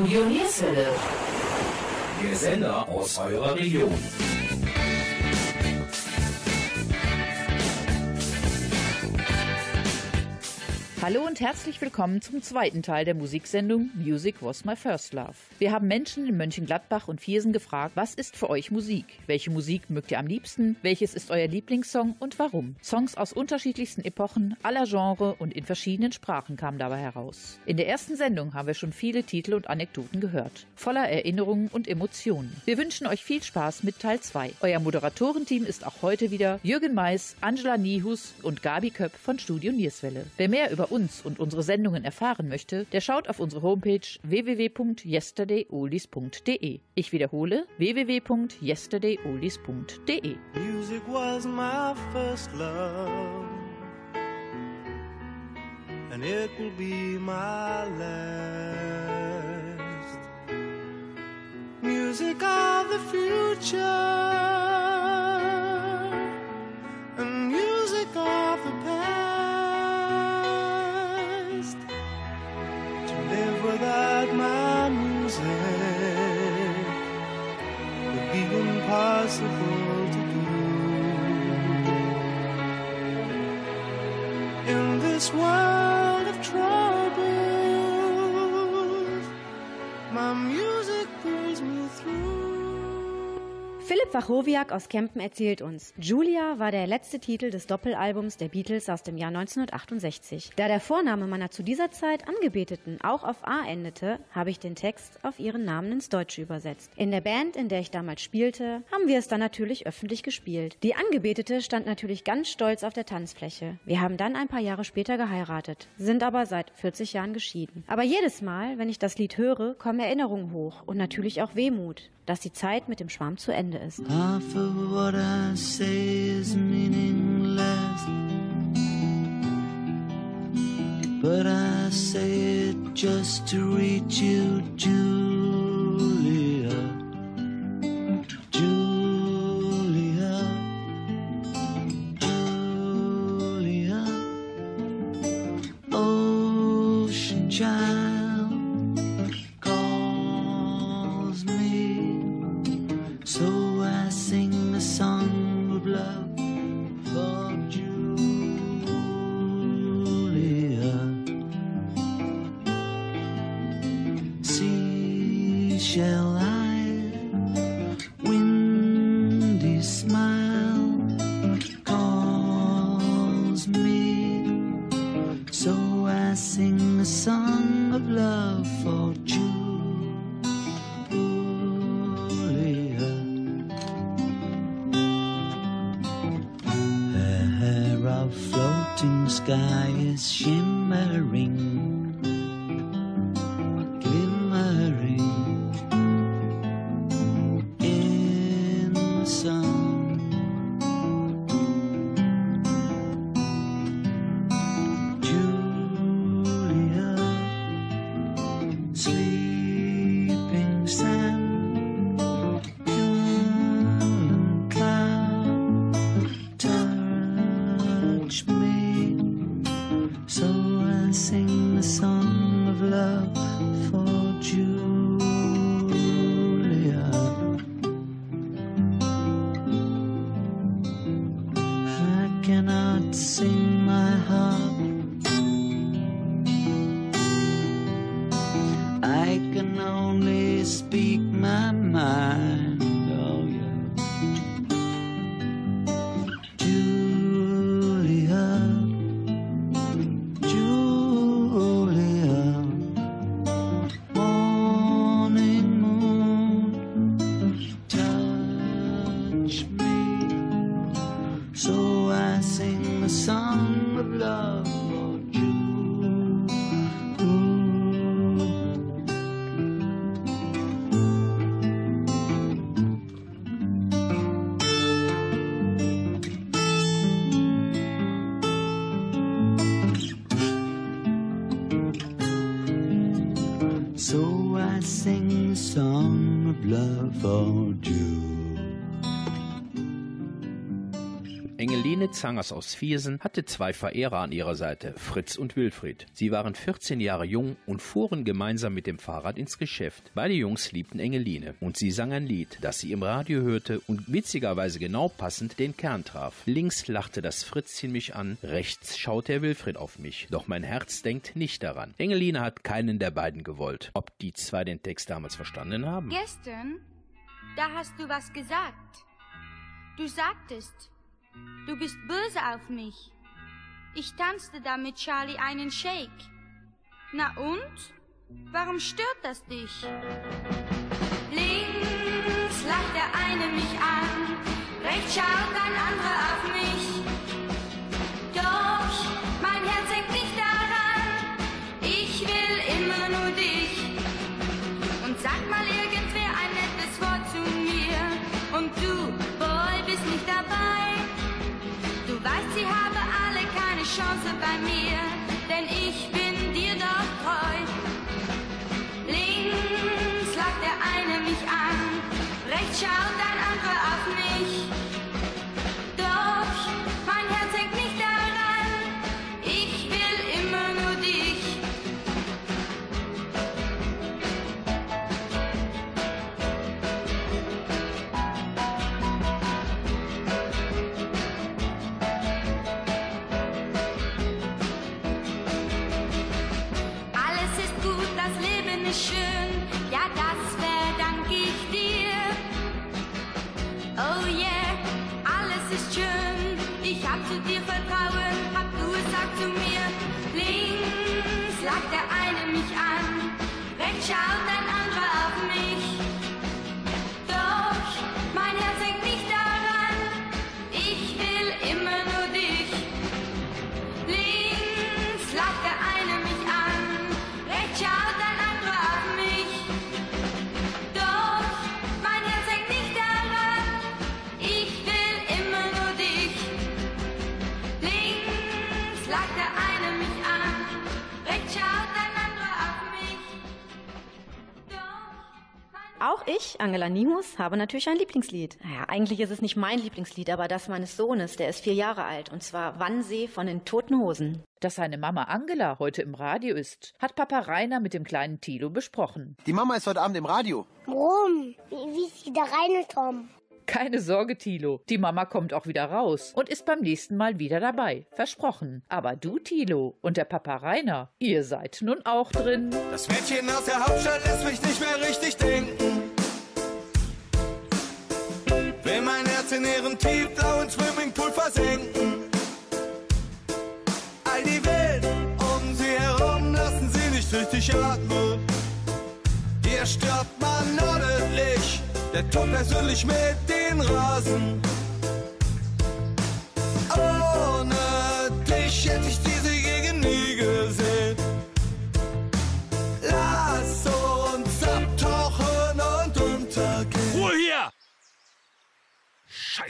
Studio Nierswelle. Der Sender aus eurer Region. Hallo und herzlich willkommen zum zweiten Teil der Musiksendung Music Was My First Love. Wir haben Menschen in Mönchengladbach und Viersen gefragt, was ist für euch Musik? Welche Musik mögt ihr am liebsten? Welches ist euer Lieblingssong und warum? Songs aus unterschiedlichsten Epochen, aller Genre und in verschiedenen Sprachen kamen dabei heraus. In der ersten Sendung haben wir schon viele Titel und Anekdoten gehört, voller Erinnerungen und Emotionen. Wir wünschen euch viel Spaß mit Teil 2. Euer Moderatorenteam ist auch heute wieder Jürgen Mais, Angela Nihus und Gabi Köpp von Studio Nierswelle. Wer mehr über uns und unsere Sendungen erfahren möchte, der schaut auf unsere Homepage www.yesterdayoldies.de. Ich wiederhole www.yesterdayoldies.de. Music was my first love, and it will be my last. Music of the future, without my music would be impossible to do. In this world of troubles, my music Philipp Wachowiak aus Kempen erzählt uns, Julia war der letzte Titel des Doppelalbums der Beatles aus dem Jahr 1968. Da der Vorname meiner zu dieser Zeit Angebeteten auch auf A endete, habe ich den Text auf ihren Namen ins Deutsche übersetzt. In der Band, in der ich damals spielte, haben wir es dann natürlich öffentlich gespielt. Die Angebetete stand natürlich ganz stolz auf der Tanzfläche. Wir haben dann ein paar Jahre später geheiratet, sind aber seit 40 Jahren geschieden. Aber jedes Mal, wenn ich das Lied höre, kommen Erinnerungen hoch und natürlich auch Wehmut, dass die Zeit mit dem Schwarm zu Ende Half of what I say is meaningless. But I say it just to reach you, Julia. Helene Zangers aus Viersen hatte zwei Verehrer an ihrer Seite, Fritz und Wilfried. Sie waren 14 Jahre jung und fuhren gemeinsam mit dem Fahrrad ins Geschäft. Beide Jungs liebten Engeline und sie sang ein Lied, das sie im Radio hörte und witzigerweise genau passend den Kern traf. Links lachte das Fritzchen mich an, rechts schaute der Wilfried auf mich. Doch mein Herz denkt nicht daran. Engeline hat keinen der beiden gewollt. Ob die zwei den Text damals verstanden haben? Gestern, da hast du was gesagt. Du sagtest, du bist böse auf mich. Ich tanzte da mit Charlie einen Shake. Na und? Warum stört das dich? Links lacht der eine mich an, rechts schaut ein anderer auf mich. Bei mir, denn ich bin dir doch treu. Links lacht der eine mich an, rechts schaut ein anderer Christian. Ich, Angela Nimus, habe natürlich ein Lieblingslied. Naja, eigentlich ist es nicht mein Lieblingslied, aber das meines Sohnes, der ist vier Jahre alt, und zwar Wannsee von den Toten Hosen. Dass seine Mama Angela heute im Radio ist, hat Papa Rainer mit dem kleinen Tilo besprochen. Die Mama ist heute Abend im Radio. Warum? Wie, wie ist sie da reingekommen? Keine Sorge, Tilo. Die Mama kommt auch wieder raus und ist beim nächsten Mal wieder dabei. Versprochen. Aber du, Tilo, und der Papa Rainer, ihr seid nun auch drin. Das Mädchen aus der Hauptstadt lässt mich nicht mehr richtig denken. Herz in ihren tiefblauen Swimmingpool versenken. All die Welt um sie herum lassen sie nicht richtig atmen. Hier stirbt man ordentlich, der Tod persönlich mit den Rasen.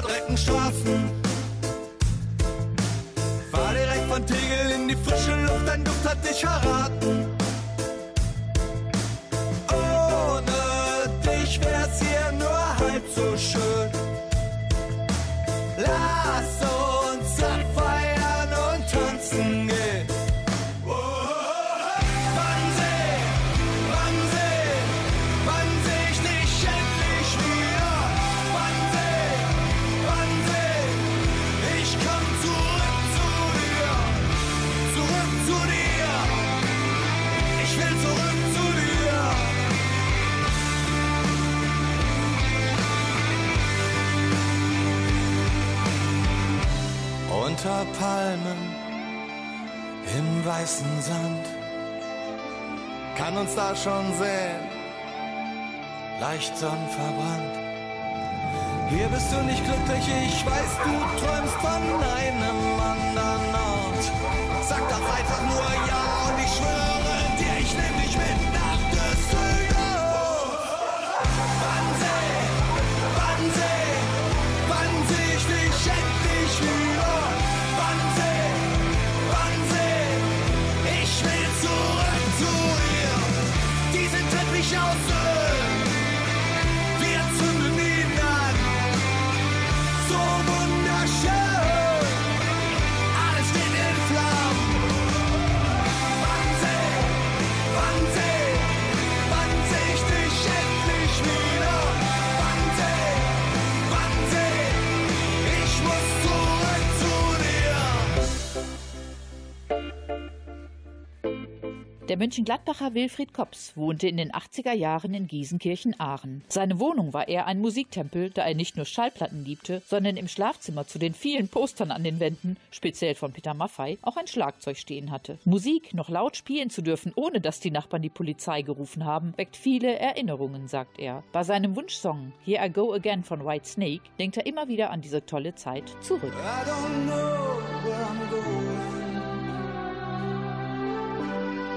verdreckten Straßen. Fahr direkt von Tegel in die frische Luft, dein Duft hat dich verraten. Uns da schon sehen, leicht sonnenverbrannt. Hier bist du nicht glücklich, ich weiß, du träumst Der Mönchengladbacher Wilfried Kops wohnte in den 80er Jahren in Giesenkirchen-Aachen. Seine Wohnung war eher ein Musiktempel, da er nicht nur Schallplatten liebte, sondern im Schlafzimmer zu den vielen Postern an den Wänden, speziell von Peter Maffei, auch ein Schlagzeug stehen hatte. Musik noch laut spielen zu dürfen, ohne dass die Nachbarn die Polizei gerufen haben, weckt viele Erinnerungen, sagt er. Bei seinem Wunschsong Here I Go Again von White Snake denkt er immer wieder an diese tolle Zeit zurück. I don't know where I'm going,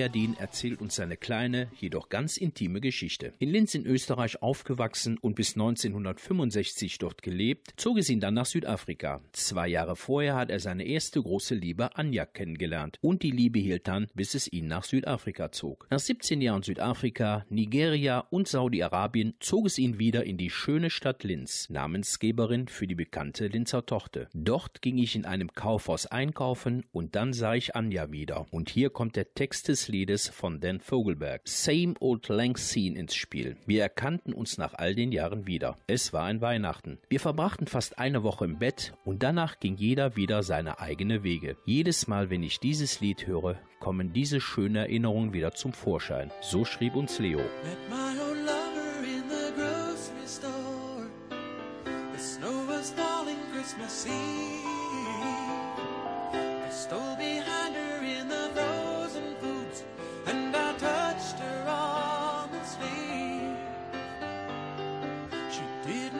Herdin erzählt uns seine kleine, jedoch ganz intime Geschichte. In Linz in Österreich aufgewachsen und bis 1965 dort gelebt, zog es ihn dann nach Südafrika. Zwei Jahre vorher hat er seine erste große Liebe Anja kennengelernt und die Liebe hielt dann, bis es ihn nach Südafrika zog. Nach 17 Jahren Südafrika, Nigeria und Saudi-Arabien zog es ihn wieder in die schöne Stadt Linz, Namensgeberin für die bekannte Linzer Tochter. Dort ging ich in einem Kaufhaus einkaufen und dann sah ich Anja wieder. Und hier kommt der Text des Liedes von Dan Vogelberg, Same Old Lang Scene, ins Spiel. Wir erkannten uns nach all den Jahren wieder. Es war ein Weihnachten. Wir verbrachten fast eine Woche im Bett und danach ging jeder wieder seine eigene Wege. Jedes Mal, wenn ich dieses Lied höre, kommen diese schönen Erinnerungen wieder zum Vorschein. So schrieb uns Leo. Met my reading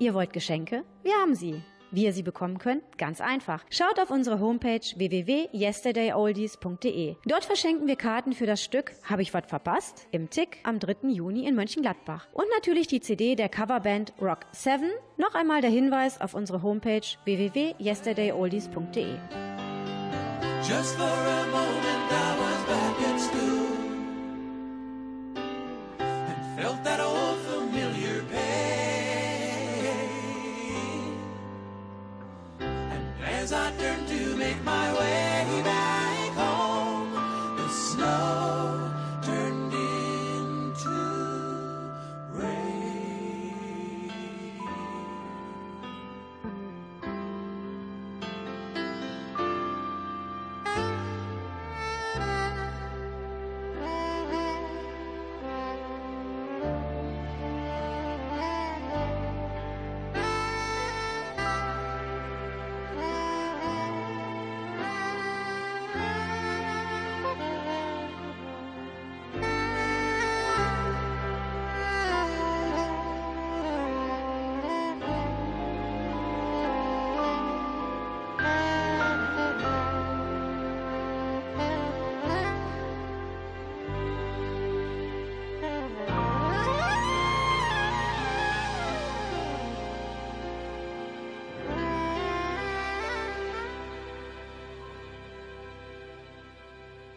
Ihr wollt Geschenke? Wir haben sie. Wie ihr sie bekommen könnt? Ganz einfach. Schaut auf unsere Homepage www.yesterdayoldies.de. Dort verschenken wir Karten für das Stück Habe ich was verpasst? im Tick am 3. Juni in Mönchengladbach. Und natürlich die CD der Coverband Rock 7. Noch einmal der Hinweis auf unsere Homepage www.yesterdayoldies.de. Just for a moment I was back at school and felt that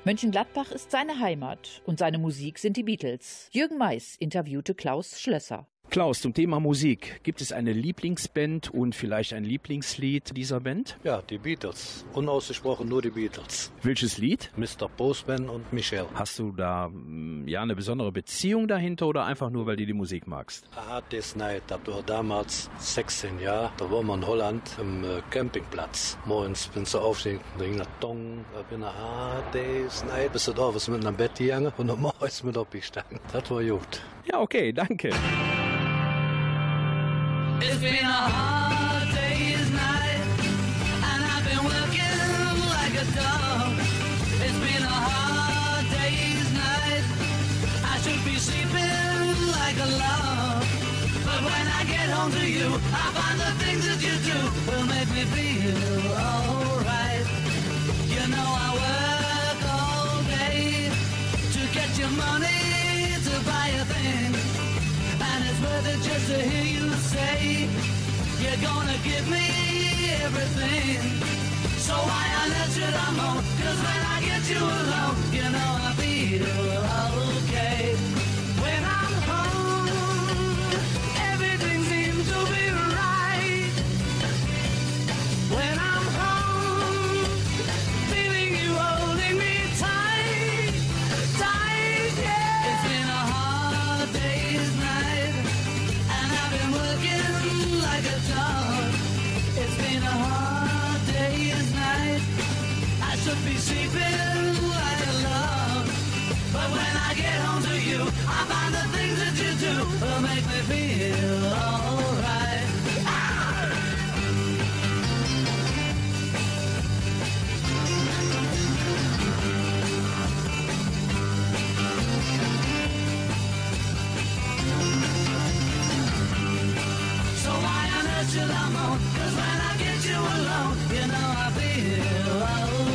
Mönchengladbach ist seine Heimat und seine Musik sind die Beatles. Jürgen Mais interviewte Klaus Schlösser. Klaus, zum Thema Musik. Gibt es eine Lieblingsband und vielleicht ein Lieblingslied dieser Band? Ja, die Beatles. Unausgesprochen nur die Beatles. Welches Lied? Mr. Postman und Michelle. Hast du da mm, ja eine besondere Beziehung dahinter oder einfach nur, weil du die Musik magst? Hard Day's Night, da war damals 16 Jahre. Da waren wir in Holland am äh, Campingplatz. Morgens bin ich so aufstehen, da ging das Dong, da bin ich Hard Day's Night. Bist du da, was mit einem Bett gegangen und dann morgens mit aufgestanden. Das war gut. Ja, okay, danke. It's been a hard day's night, and I've been working like a dog. It's been a hard day's night. I should be sleeping like a log. But when I get home to you, I find the things that you do will make me feel alright. You know I work all day to get your money to buy a thing. And it's worth it just to hear you say You're gonna give me everything So why on earth should I moan? Cause when I get you alone You know I feel okay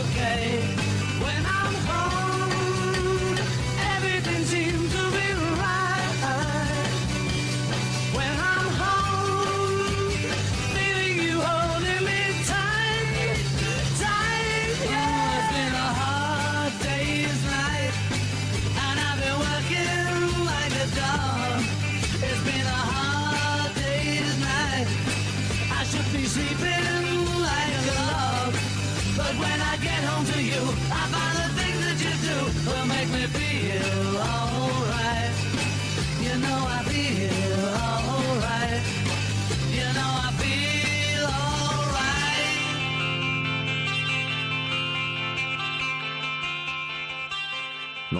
okay. When I'm home,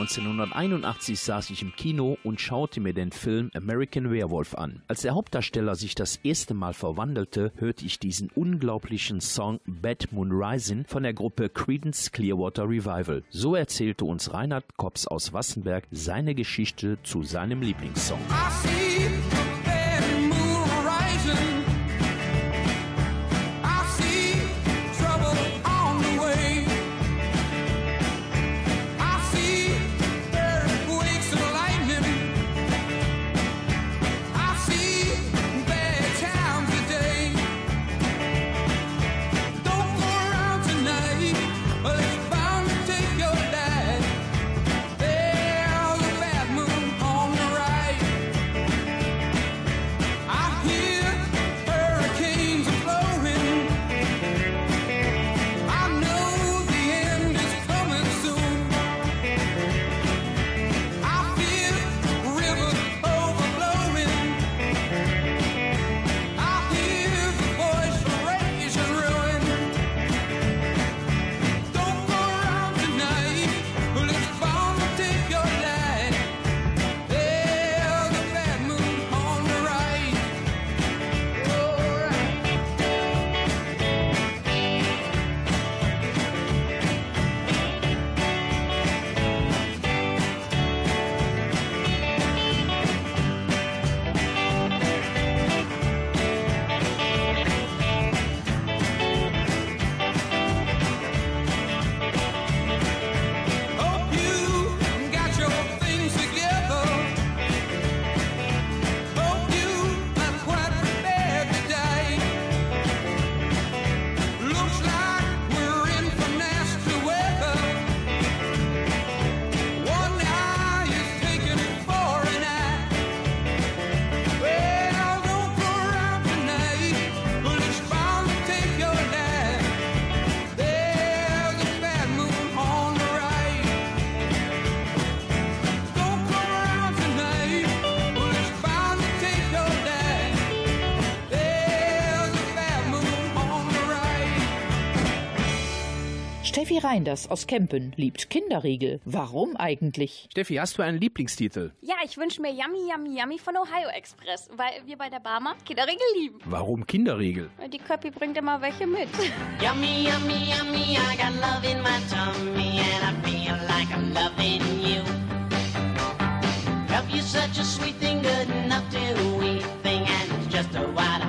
1981 saß ich im Kino und schaute mir den Film American Werewolf an. Als der Hauptdarsteller sich das erste Mal verwandelte, hörte ich diesen unglaublichen Song Bad Moon Rising von der Gruppe Creedence Clearwater Revival. So erzählte uns Reinhard Kops aus Wassenberg seine Geschichte zu seinem Lieblingssong. Steffi Reinders aus Kempen liebt Kinderriegel. Warum eigentlich? Steffi, hast du einen Lieblingstitel? Ja, ich wünsche mir Yummy Yummy Yummy von Ohio Express, weil wir bei der Barmer Kinderriegel lieben. Warum Kinderriegel? Die Köppi bringt immer welche mit. Yummy, yummy, yummy, I got love in my tummy and I feel like I'm loving you. Love you such a sweet thing, good enough to eat thing, and it's just a what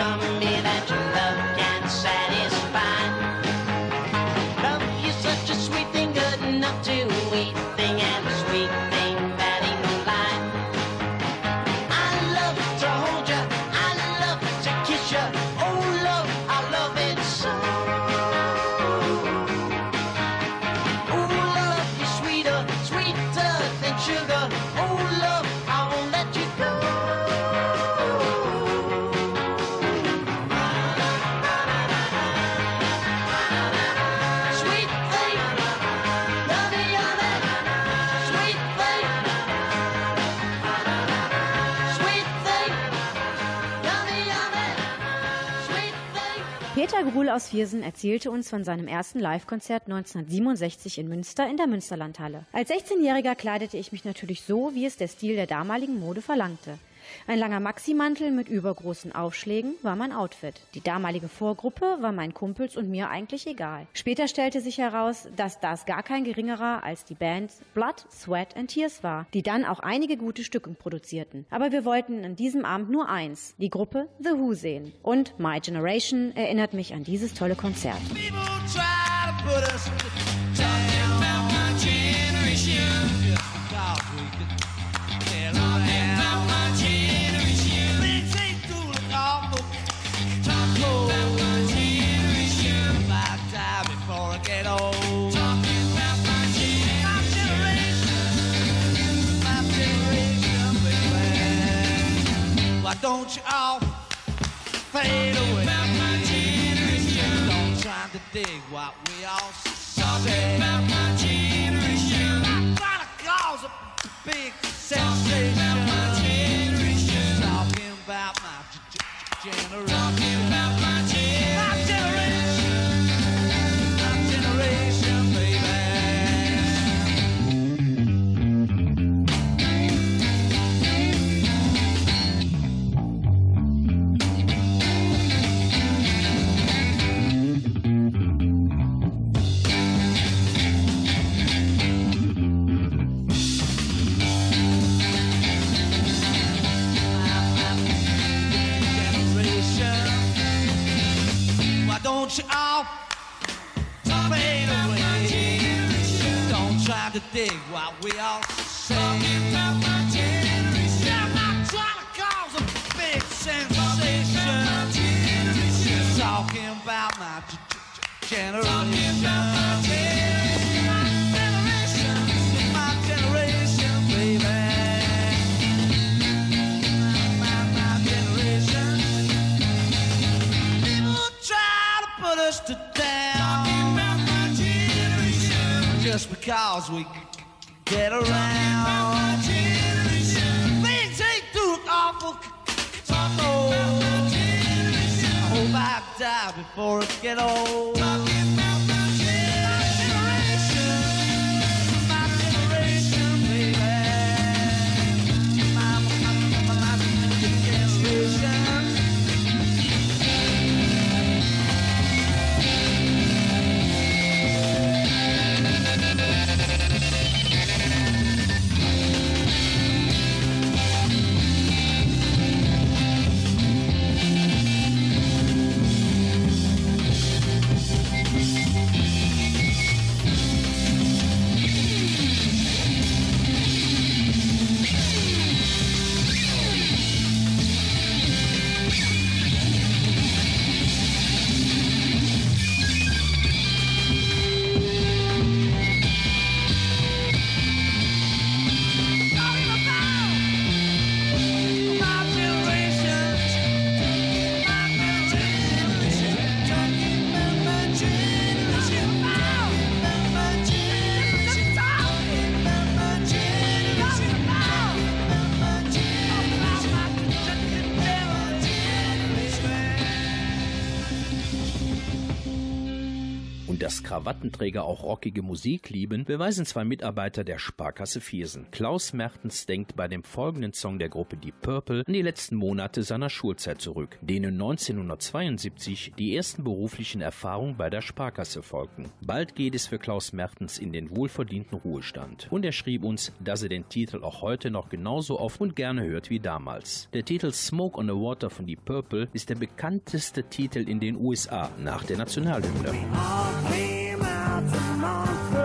love Gruhl aus Viersen erzählte uns von seinem ersten Live-Konzert 1967 in Münster in der Münsterlandhalle. Als 16-Jähriger kleidete ich mich natürlich so, wie es der Stil der damaligen Mode verlangte. Ein langer Maximantel mit übergroßen Aufschlägen war mein Outfit. Die damalige Vorgruppe war meinen Kumpels und mir eigentlich egal. Später stellte sich heraus, dass das gar kein geringerer als die Band Blood, Sweat and Tears war, die dann auch einige gute Stücke produzierten. Aber wir wollten an diesem Abend nur eins, die Gruppe The Who sehen. Und My Generation erinnert mich an dieses tolle Konzert. People try to put us don't you all fade away? Don't try to dig what we all say. About my generation. Not trying to cause a big sensation. Talking about my generation. To dig what we all say. I'm not trying to cause a big sensation. Talking about my generation. Because we get around. Things ain't too awful. I hope I die before I get old. Krawattenträger auch rockige Musik lieben, beweisen zwei Mitarbeiter der Sparkasse Viersen. Klaus Mertens denkt bei dem folgenden Song der Gruppe Deep Purple an die letzten Monate seiner Schulzeit zurück, denen 1972 die ersten beruflichen Erfahrungen bei der Sparkasse folgten. Bald geht es für Klaus Mertens in den wohlverdienten Ruhestand. Und er schrieb uns, dass er den Titel auch heute noch genauso oft und gerne hört wie damals. Der Titel Smoke on the Water von Deep Purple ist der bekannteste Titel in den USA nach der Nationalhymne. Lots of nonsense.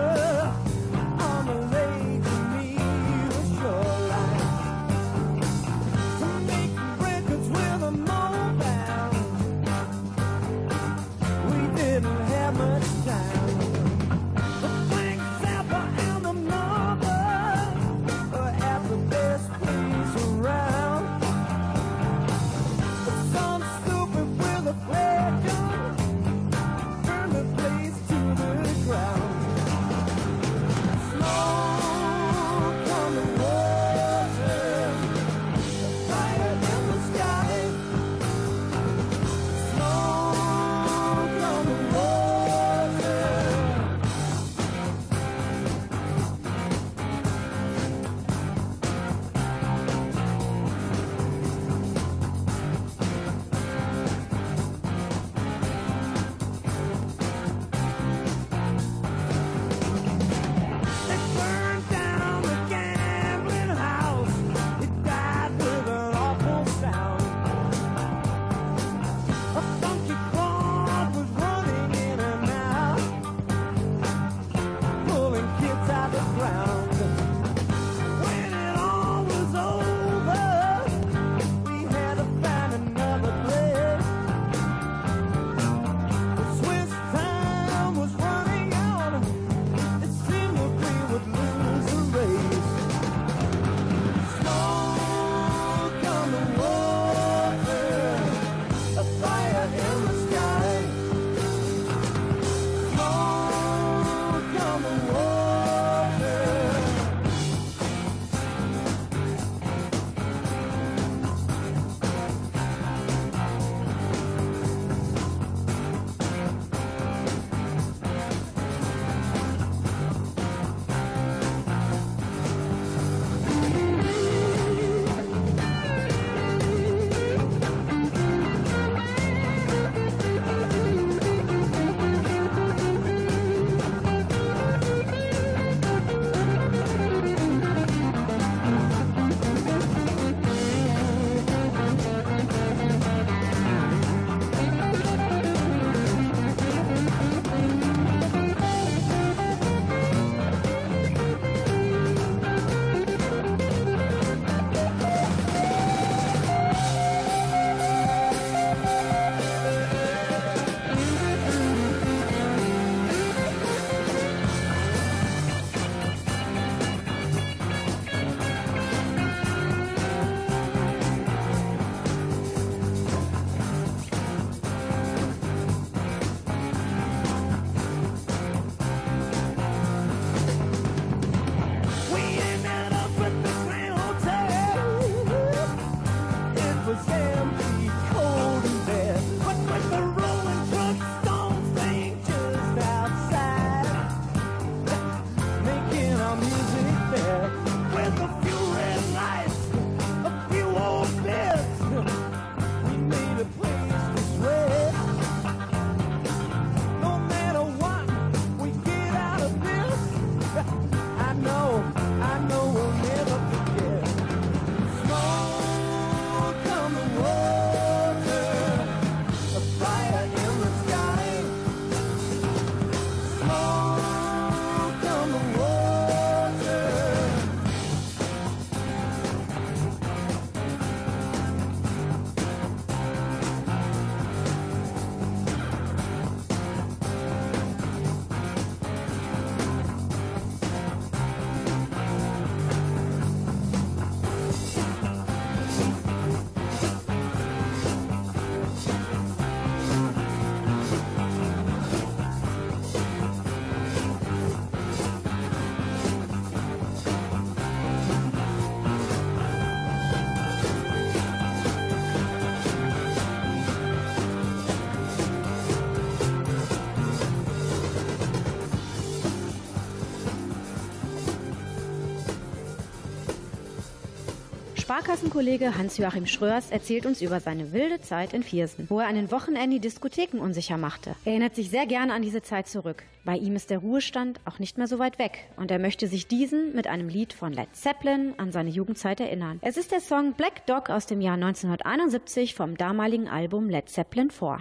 Sparkassenkollege Hans-Joachim Schröers erzählt uns über seine wilde Zeit in Viersen, wo er an den Wochenenden die Diskotheken unsicher machte. Er erinnert sich sehr gerne an diese Zeit zurück. Bei ihm ist der Ruhestand auch nicht mehr so weit weg und er möchte sich diesen mit einem Lied von Led Zeppelin an seine Jugendzeit erinnern. Es ist der Song Black Dog aus dem Jahr 1971 vom damaligen Album Led Zeppelin 4.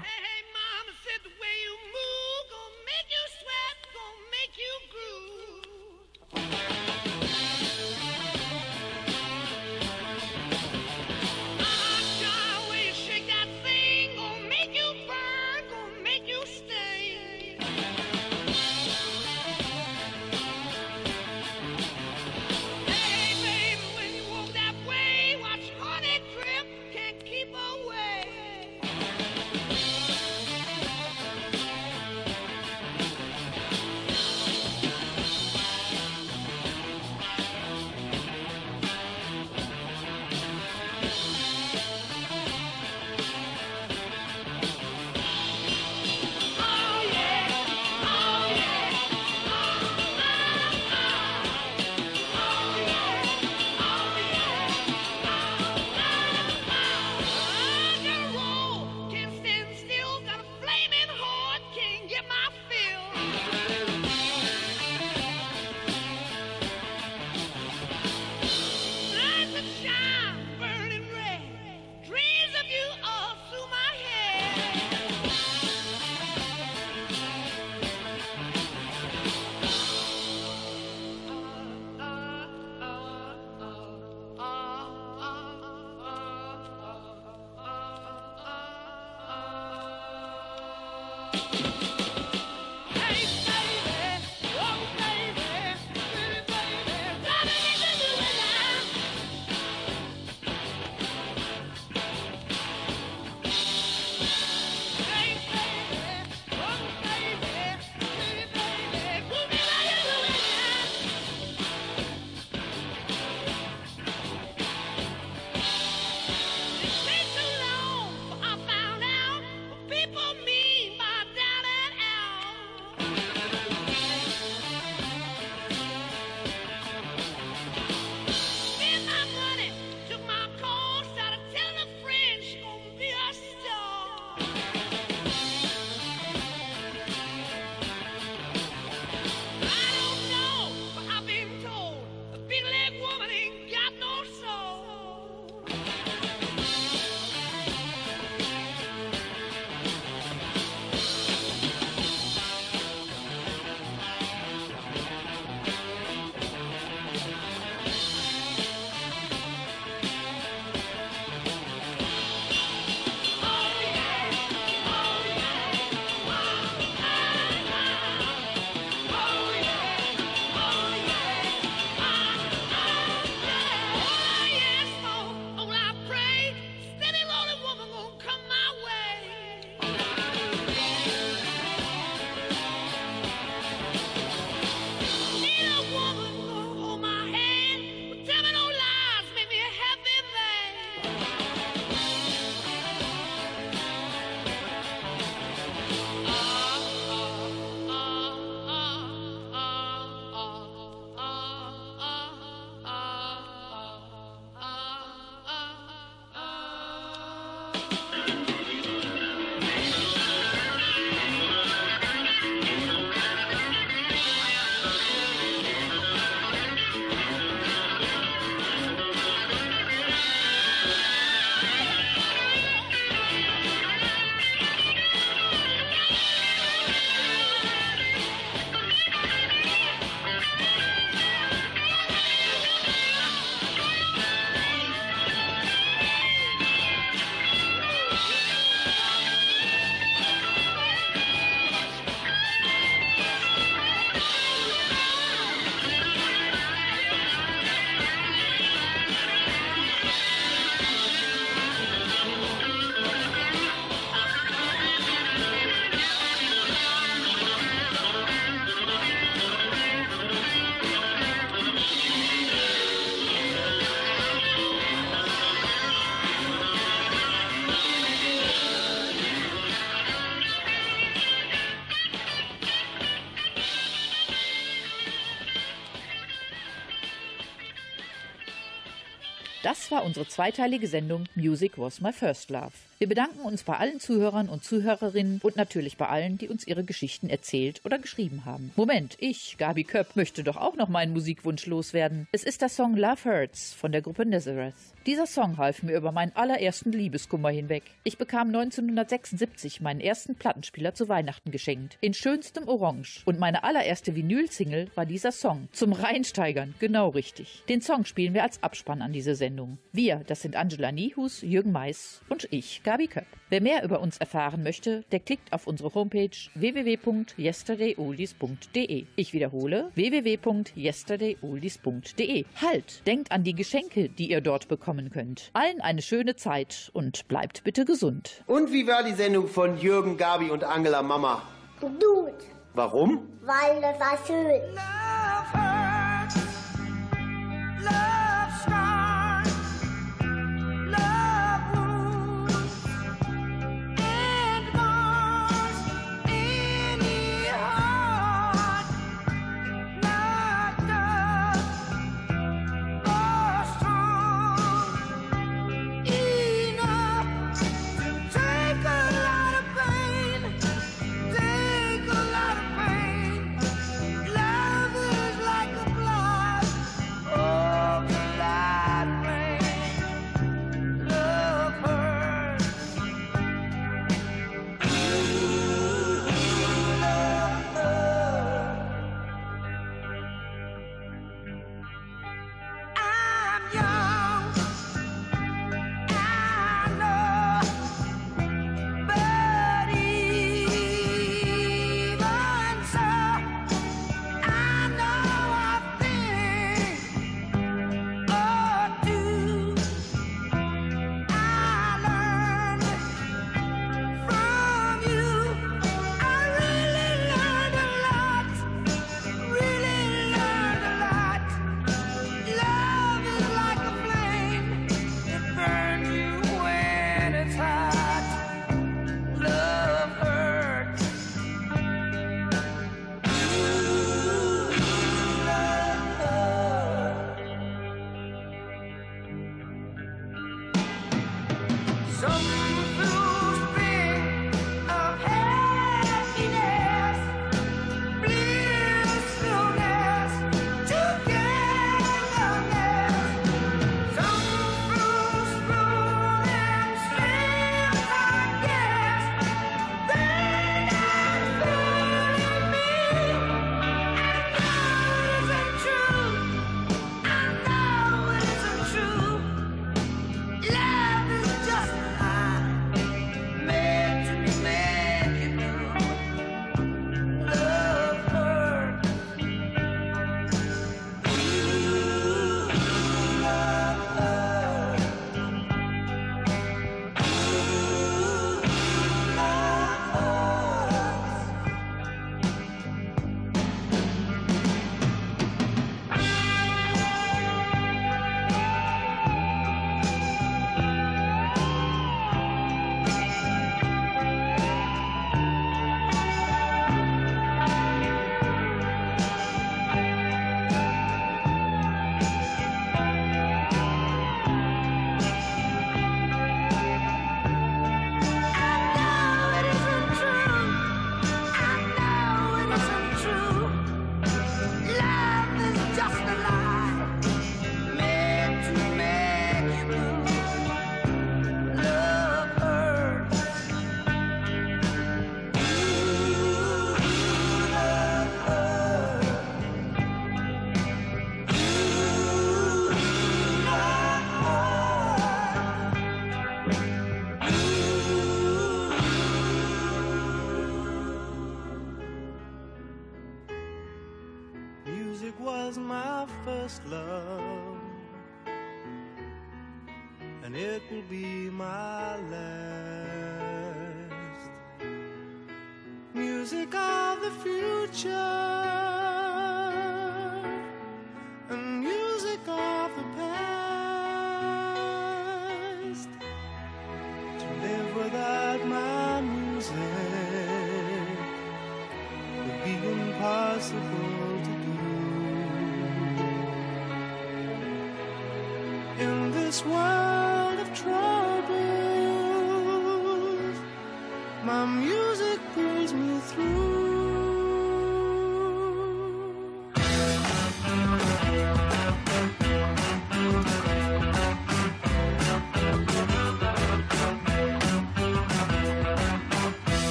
unsere zweiteilige Sendung Music Was My First Love. Wir bedanken uns bei allen Zuhörern und Zuhörerinnen und natürlich bei allen, die uns ihre Geschichten erzählt oder geschrieben haben. Moment, ich, Gabi Köpp, möchte doch auch noch meinen Musikwunsch loswerden. Es ist der Song Love Hurts von der Gruppe Nazareth. Dieser Song half mir über meinen allerersten Liebeskummer hinweg. Ich bekam 1976 meinen ersten Plattenspieler zu Weihnachten geschenkt, in schönstem Orange. Und meine allererste Vinyl-Single war dieser Song. Zum Reinsteigern, genau richtig. Den Song spielen wir als Abspann an diese Sendung. Wir, das sind Angela Nihus, Jürgen Mais und ich, Gabi Köpp. Wer mehr über uns erfahren möchte, der klickt auf unsere Homepage www.yesterdayoldies.de. Ich wiederhole www.yesterdayoldies.de. Halt, denkt an die Geschenke, die ihr dort bekommen könnt. Allen eine schöne Zeit und bleibt bitte gesund. Und wie war die Sendung von Jürgen, Gabi und Angela Mama? Gut, Warum? weil das war schön. Music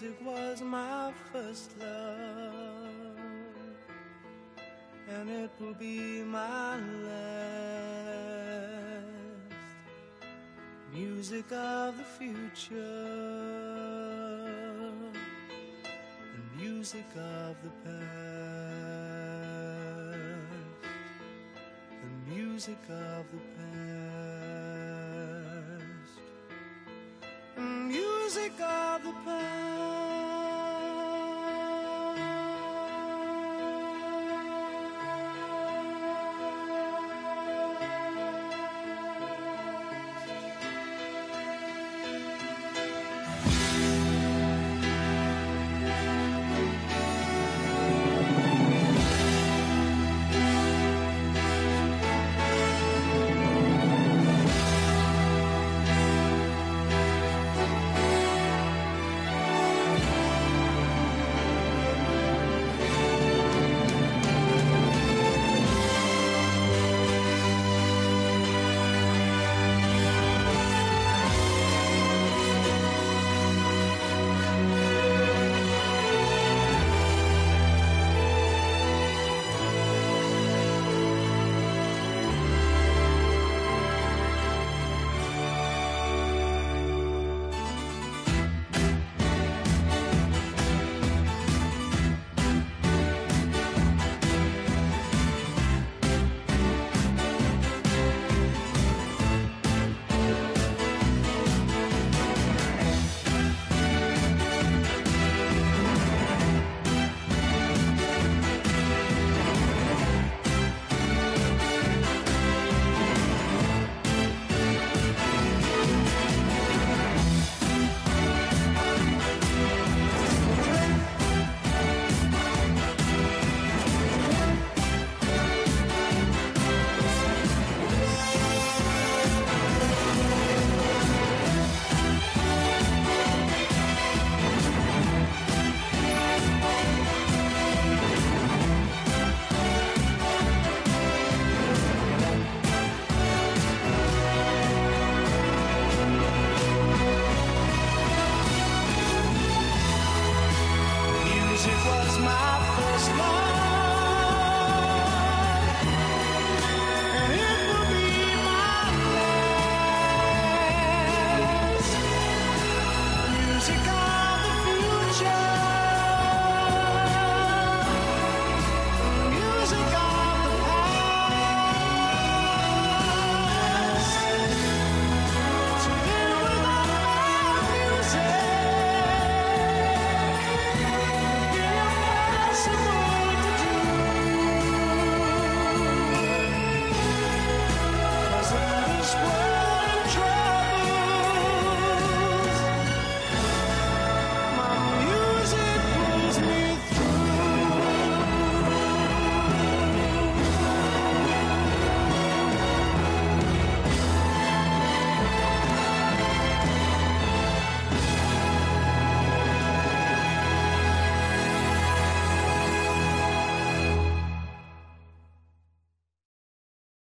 Music was my first love, and it will be my last. Music of the future, and music of the past, and music of the past, music of the past.